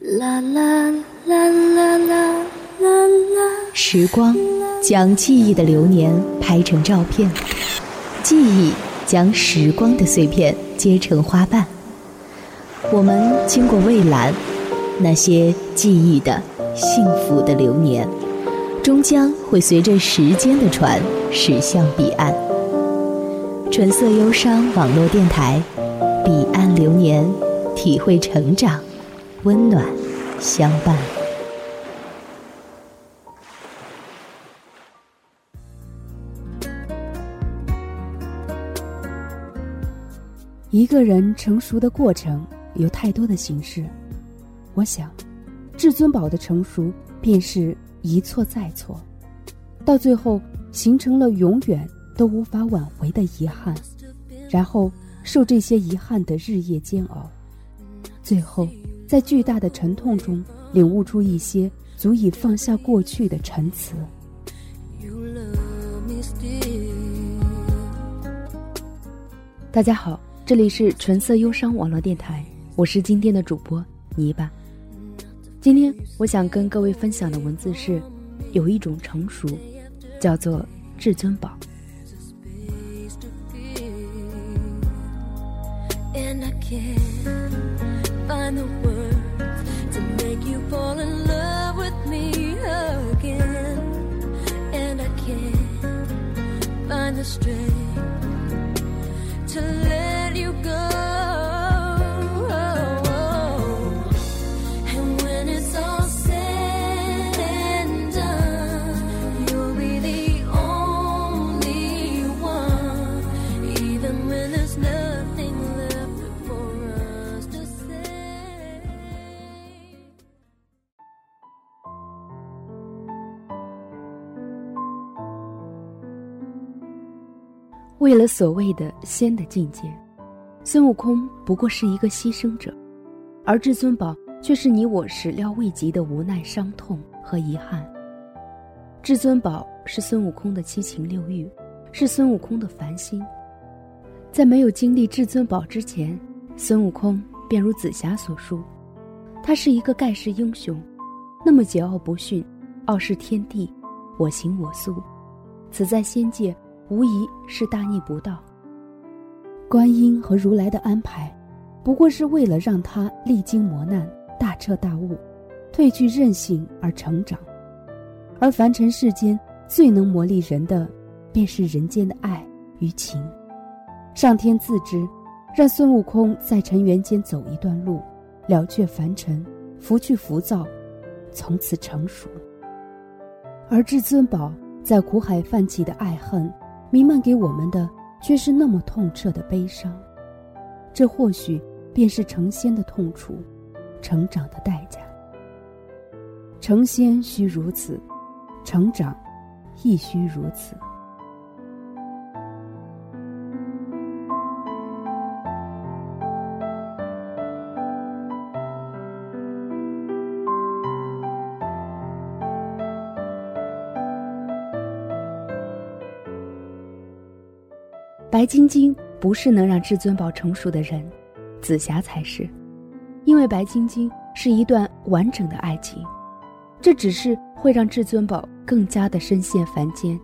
啦啦啦啦啦啦啦。时光将记忆的流年拍成照片，记忆将时光的碎片结成花瓣。我们经过蔚蓝，那些记忆的幸福的流年，终将会随着时间的船驶向彼岸。纯色忧伤网络电台，彼岸流年，体会成长，温暖相伴。一个人成熟的过程有太多的形式，我想，至尊宝的成熟便是一错再错，到最后形成了永远都无法挽回的遗憾，然后受这些遗憾的日夜煎熬，最后在巨大的沉痛中领悟出一些足以放下过去的陈词。大家好。这里是纯色忧伤网络电台，我是今天的主播泥巴。今天我想跟各位分享的文字是，有一种成熟，叫做至尊宝。strength. 为了所谓的仙的境界，孙悟空不过是一个牺牲者，而至尊宝却是你我始料未及的无奈、伤痛和遗憾。至尊宝是孙悟空的七情六欲，是孙悟空的凡心。在没有经历至尊宝之前，孙悟空便如紫霞所述，他是一个盖世英雄，那么桀骜不驯，傲视天地，我行我素，此在仙界。无疑是大逆不道。观音和如来的安排，不过是为了让他历经磨难，大彻大悟，褪去任性而成长。而凡尘世间最能磨砺人的，便是人间的爱与情。上天自知，让孙悟空在尘缘间走一段路，了却凡尘，拂去浮躁，从此成熟。而至尊宝在苦海泛起的爱恨。弥漫给我们的却是那么痛彻的悲伤，这或许便是成仙的痛楚，成长的代价。成仙需如此，成长亦需如此。白晶晶不是能让至尊宝成熟的人，紫霞才是，因为白晶晶是一段完整的爱情，这只是会让至尊宝更加的深陷凡间，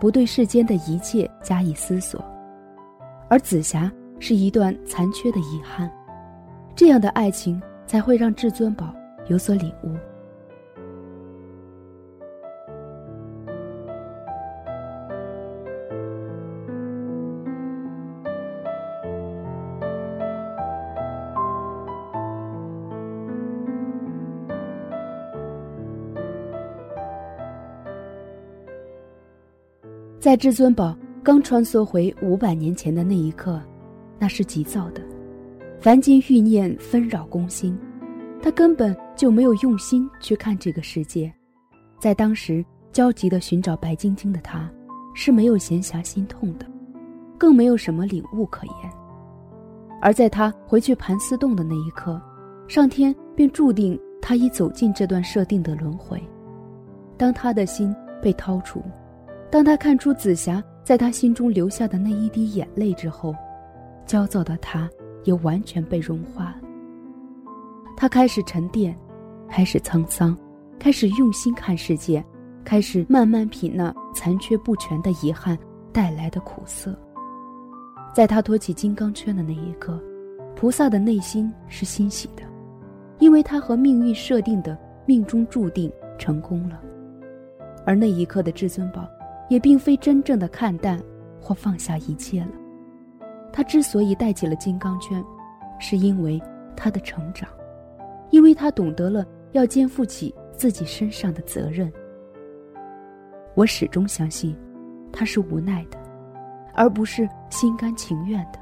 不对世间的一切加以思索，而紫霞是一段残缺的遗憾，这样的爱情才会让至尊宝有所领悟。在至尊宝刚穿梭回五百年前的那一刻，那是急躁的，凡间欲念纷扰攻心，他根本就没有用心去看这个世界。在当时焦急的寻找白晶晶的他，是没有闲暇心痛的，更没有什么领悟可言。而在他回去盘丝洞的那一刻，上天便注定他已走进这段设定的轮回。当他的心被掏出。当他看出紫霞在他心中留下的那一滴眼泪之后，焦躁的他也完全被融化。他开始沉淀，开始沧桑，开始用心看世界，开始慢慢品那残缺不全的遗憾带来的苦涩。在他托起金刚圈的那一刻，菩萨的内心是欣喜的，因为他和命运设定的命中注定成功了。而那一刻的至尊宝，也并非真正的看淡或放下一切了。他之所以戴起了金刚圈，是因为他的成长，因为他懂得了要肩负起自己身上的责任。我始终相信，他是无奈的，而不是心甘情愿的。《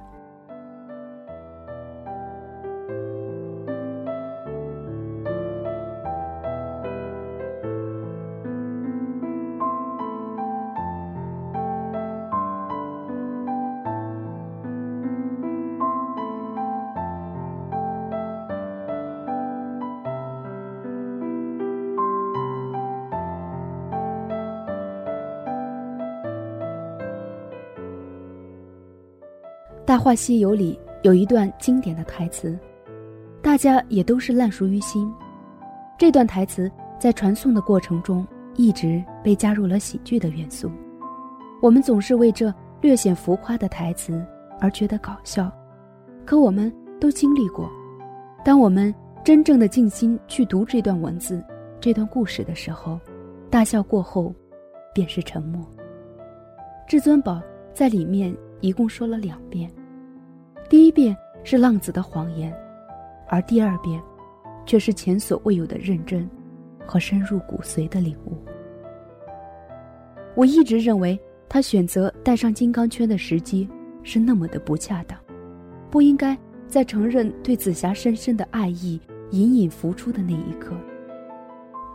大话西游》里有一段经典的台词，大家也都是烂熟于心。这段台词在传颂的过程中，一直被加入了喜剧的元素。我们总是为这略显浮夸的台词而觉得搞笑，可我们都经历过。当我们真正的静心去读这段文字、这段故事的时候，大笑过后，便是沉默。至尊宝在里面一共说了两遍。第一遍是浪子的谎言，而第二遍，却是前所未有的认真和深入骨髓的领悟。我一直认为他选择戴上金刚圈的时机是那么的不恰当，不应该在承认对紫霞深深的爱意隐隐浮出的那一刻。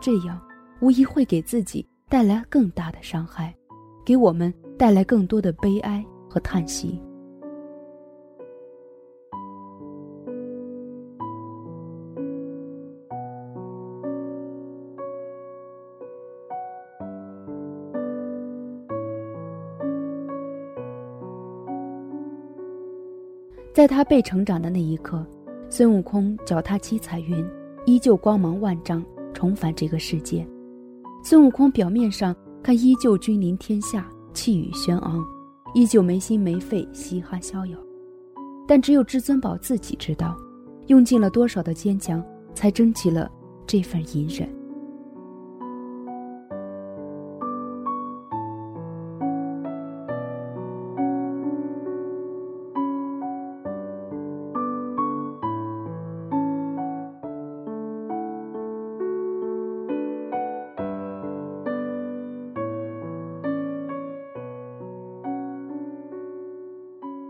这样无疑会给自己带来更大的伤害，给我们带来更多的悲哀和叹息。在他被成长的那一刻，孙悟空脚踏七彩云，依旧光芒万丈，重返这个世界。孙悟空表面上看依旧君临天下，气宇轩昂，依旧没心没肺，嘻哈逍遥。但只有至尊宝自己知道，用尽了多少的坚强，才争取了这份隐忍。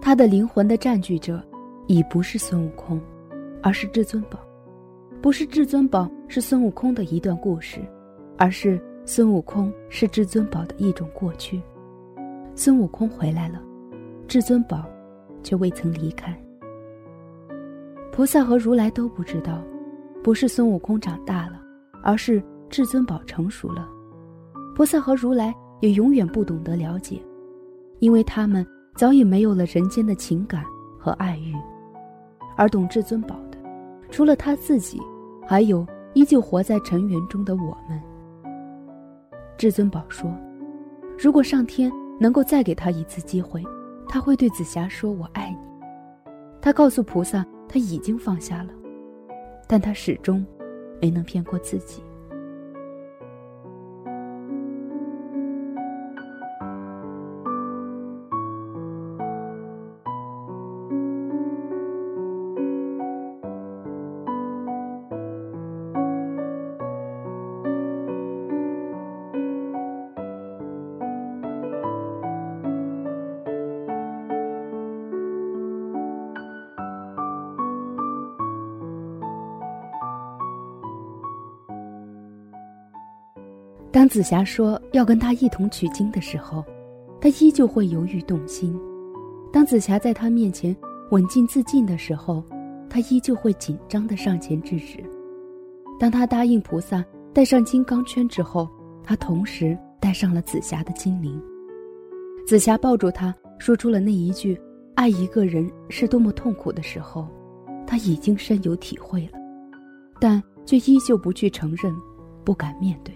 他的灵魂的占据者，已不是孙悟空，而是至尊宝；不是至尊宝，是孙悟空的一段故事，而是孙悟空是至尊宝的一种过去。孙悟空回来了，至尊宝却未曾离开。菩萨和如来都不知道，不是孙悟空长大了，而是至尊宝成熟了。菩萨和如来也永远不懂得了解，因为他们。早已没有了人间的情感和爱欲，而懂至尊宝的，除了他自己，还有依旧活在尘缘中的我们。至尊宝说：“如果上天能够再给他一次机会，他会对紫霞说‘我爱你’。”他告诉菩萨他已经放下了，但他始终没能骗过自己。紫霞说要跟他一同取经的时候，他依旧会犹豫动心；当紫霞在他面前稳进自尽的时候，他依旧会紧张的上前制止。当他答应菩萨戴上金刚圈之后，他同时带上了紫霞的精灵。紫霞抱住他说出了那一句“爱一个人是多么痛苦”的时候，他已经深有体会了，但却依旧不去承认，不敢面对。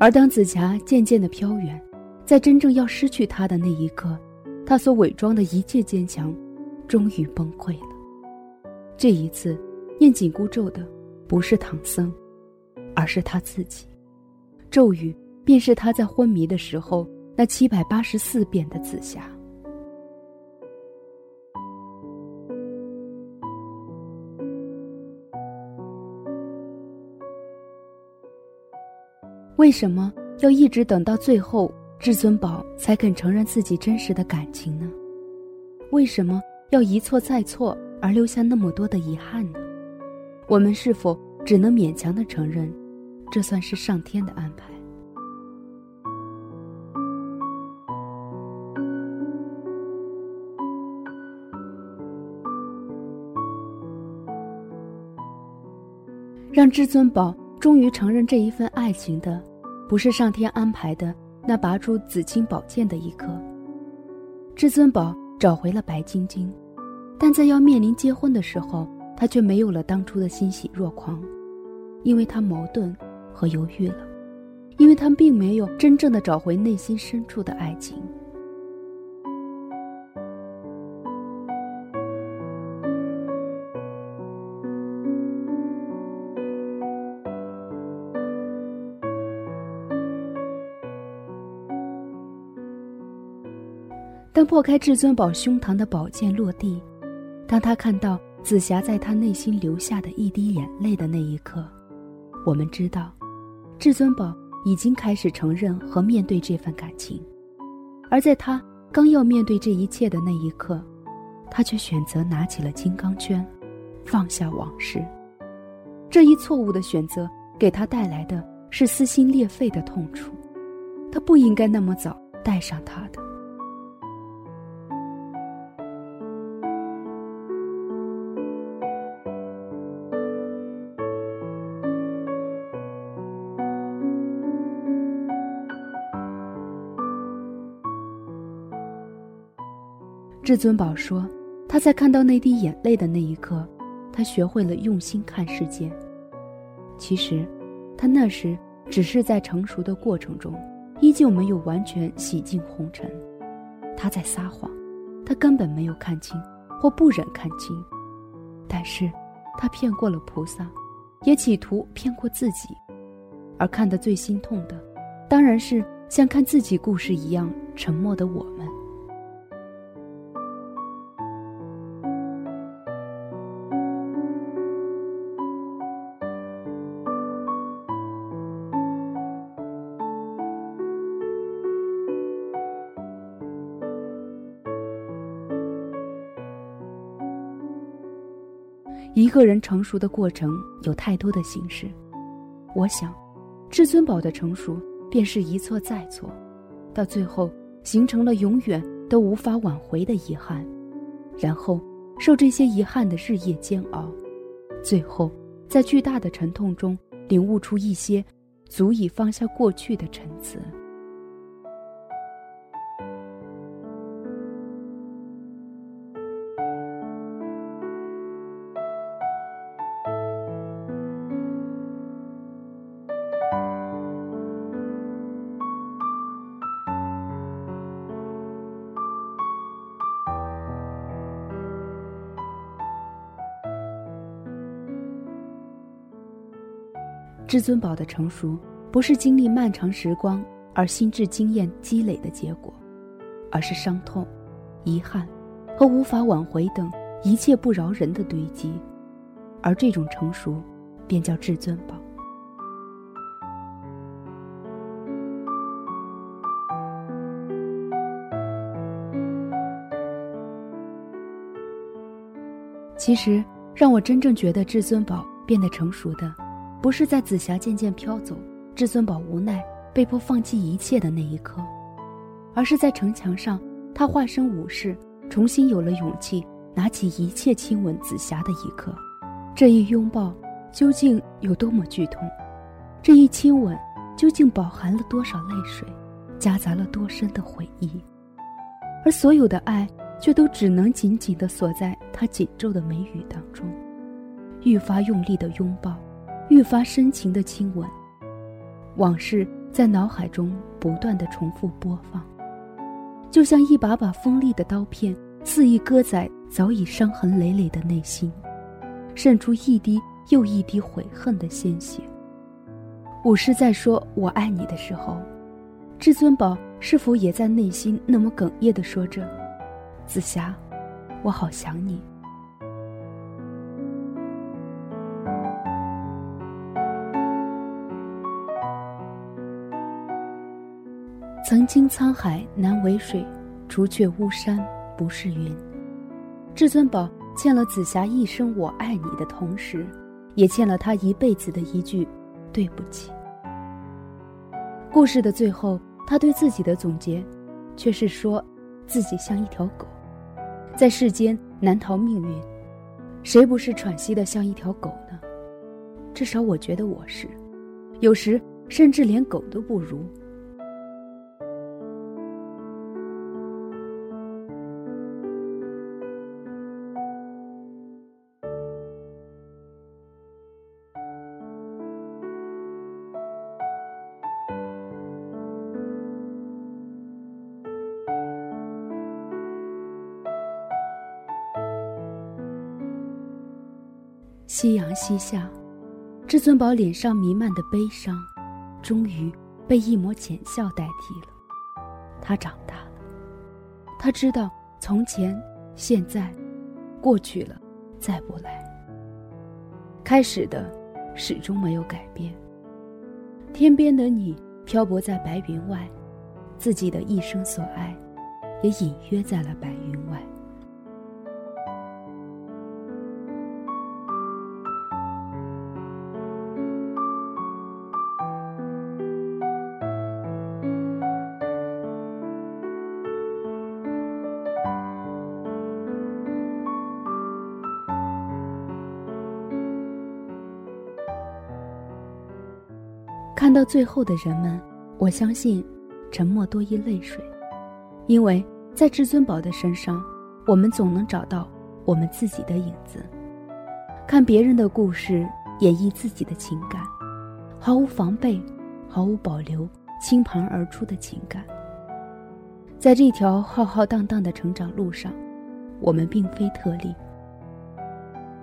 而当紫霞渐渐的飘远，在真正要失去他的那一刻，他所伪装的一切坚强，终于崩溃了。这一次，念紧箍咒的不是唐僧，而是他自己。咒语便是他在昏迷的时候那七百八十四遍的紫霞。为什么要一直等到最后，至尊宝才肯承认自己真实的感情呢？为什么要一错再错而留下那么多的遗憾呢？我们是否只能勉强的承认，这算是上天的安排？让至尊宝终于承认这一份爱情的。不是上天安排的那拔出紫金宝剑的一刻。至尊宝找回了白晶晶，但在要面临结婚的时候，他却没有了当初的欣喜若狂，因为他矛盾和犹豫了，因为他并没有真正的找回内心深处的爱情。当破开至尊宝胸膛的宝剑落地，当他看到紫霞在他内心流下的一滴眼泪的那一刻，我们知道，至尊宝已经开始承认和面对这份感情。而在他刚要面对这一切的那一刻，他却选择拿起了金刚圈，放下往事。这一错误的选择给他带来的是撕心裂肺的痛楚。他不应该那么早带上他的。至尊宝说：“他在看到那滴眼泪的那一刻，他学会了用心看世界。其实，他那时只是在成熟的过程中，依旧没有完全洗净红尘。他在撒谎，他根本没有看清，或不忍看清。但是，他骗过了菩萨，也企图骗过自己。而看得最心痛的，当然是像看自己故事一样沉默的我们。”一个人成熟的过程有太多的形式，我想，至尊宝的成熟便是一错再错，到最后形成了永远都无法挽回的遗憾，然后受这些遗憾的日夜煎熬，最后在巨大的沉痛中领悟出一些足以放下过去的陈词。至尊宝的成熟，不是经历漫长时光而心智经验积累的结果，而是伤痛、遗憾和无法挽回等一切不饶人的堆积，而这种成熟，便叫至尊宝。其实，让我真正觉得至尊宝变得成熟的。不是在紫霞渐渐飘走，至尊宝无奈被迫放弃一切的那一刻，而是在城墙上，他化身武士，重新有了勇气，拿起一切亲吻紫霞的一刻。这一拥抱究竟有多么剧痛？这一亲吻究竟饱含了多少泪水，夹杂了多深的回忆？而所有的爱，却都只能紧紧地锁在他紧皱的眉宇当中。愈发用力的拥抱，愈发深情的亲吻。往事在脑海中不断的重复播放，就像一把把锋利的刀片，肆意割在早已伤痕累累的内心，渗出一滴又一滴悔恨的鲜血。武士在说“我爱你”的时候，至尊宝是否也在内心那么哽咽的说着：“紫霞，我好想你。”曾经沧海难为水，除却巫山不是云。至尊宝欠了紫霞一生“我爱你”的同时，也欠了她一辈子的一句“对不起”。故事的最后，他对自己的总结，却是说自己像一条狗，在世间难逃命运。谁不是喘息的像一条狗呢？至少我觉得我是，有时甚至连狗都不如。夕阳西下，至尊宝脸上弥漫的悲伤，终于被一抹浅笑代替了。他长大了，他知道从前、现在、过去了，再不来。开始的，始终没有改变。天边的你漂泊在白云外，自己的一生所爱，也隐约在了白云外。看到最后的人们，我相信，沉默多于泪水，因为在至尊宝的身上，我们总能找到我们自己的影子。看别人的故事，演绎自己的情感，毫无防备，毫无保留，倾盘而出的情感。在这条浩浩荡荡的成长路上，我们并非特例。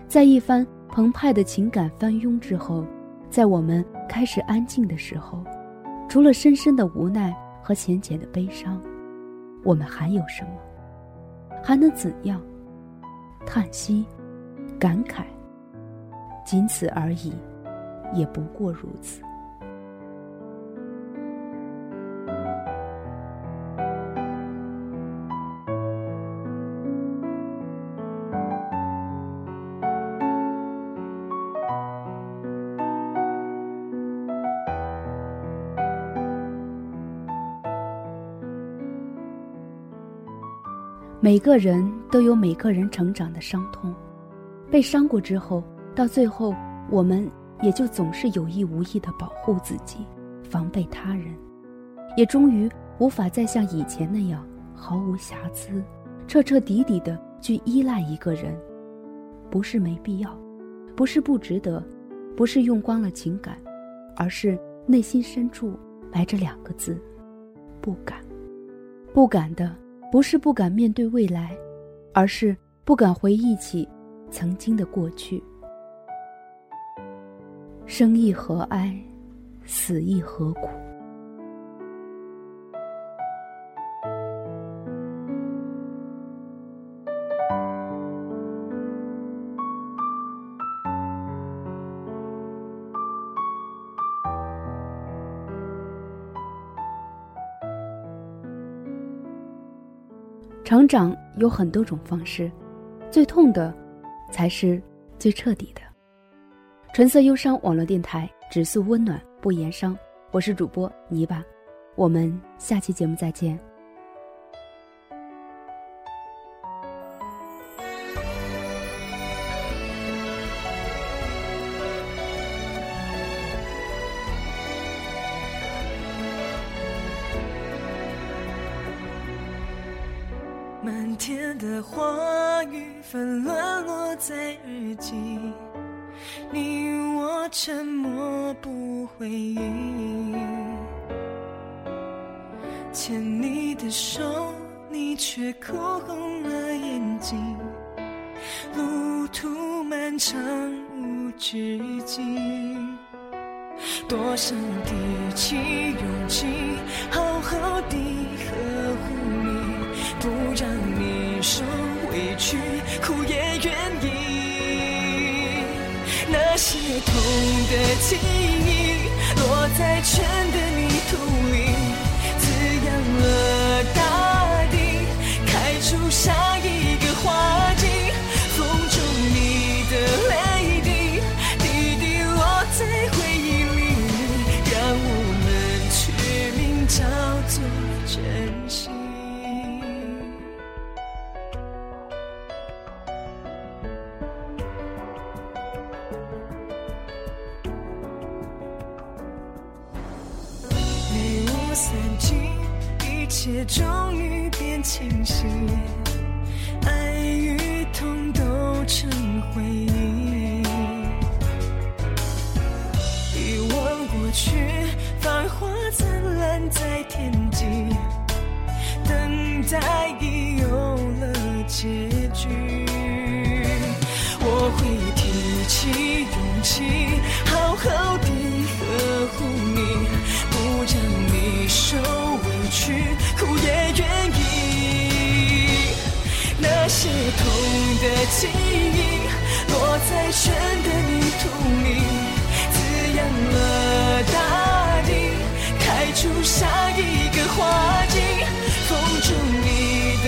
在一番澎湃的情感翻涌之后。在我们开始安静的时候，除了深深的无奈和浅浅的悲伤，我们还有什么？还能怎样？叹息，感慨，仅此而已，也不过如此。每个人都有每个人成长的伤痛，被伤过之后，到最后，我们也就总是有意无意的保护自己，防备他人，也终于无法再像以前那样毫无瑕疵、彻彻底底的去依赖一个人。不是没必要，不是不值得，不是用光了情感，而是内心深处埋着两个字：不敢，不敢的。不是不敢面对未来，而是不敢回忆起曾经的过去。生亦何哀，死亦何苦。成长有很多种方式，最痛的，才是最彻底的。纯色忧伤网络电台，只诉温暖不言伤。我是主播泥巴，我们下期节目再见。沉默不回应，牵你的手，你却哭红了眼睛。路途漫长无止境，多想提起勇气，好好地呵护你，不让你受委屈，哭也愿意。那些痛的记忆，落在春的泥土里，滋养了的记忆，落在春的泥土里，滋养了大地，开出下一个花季。风中你的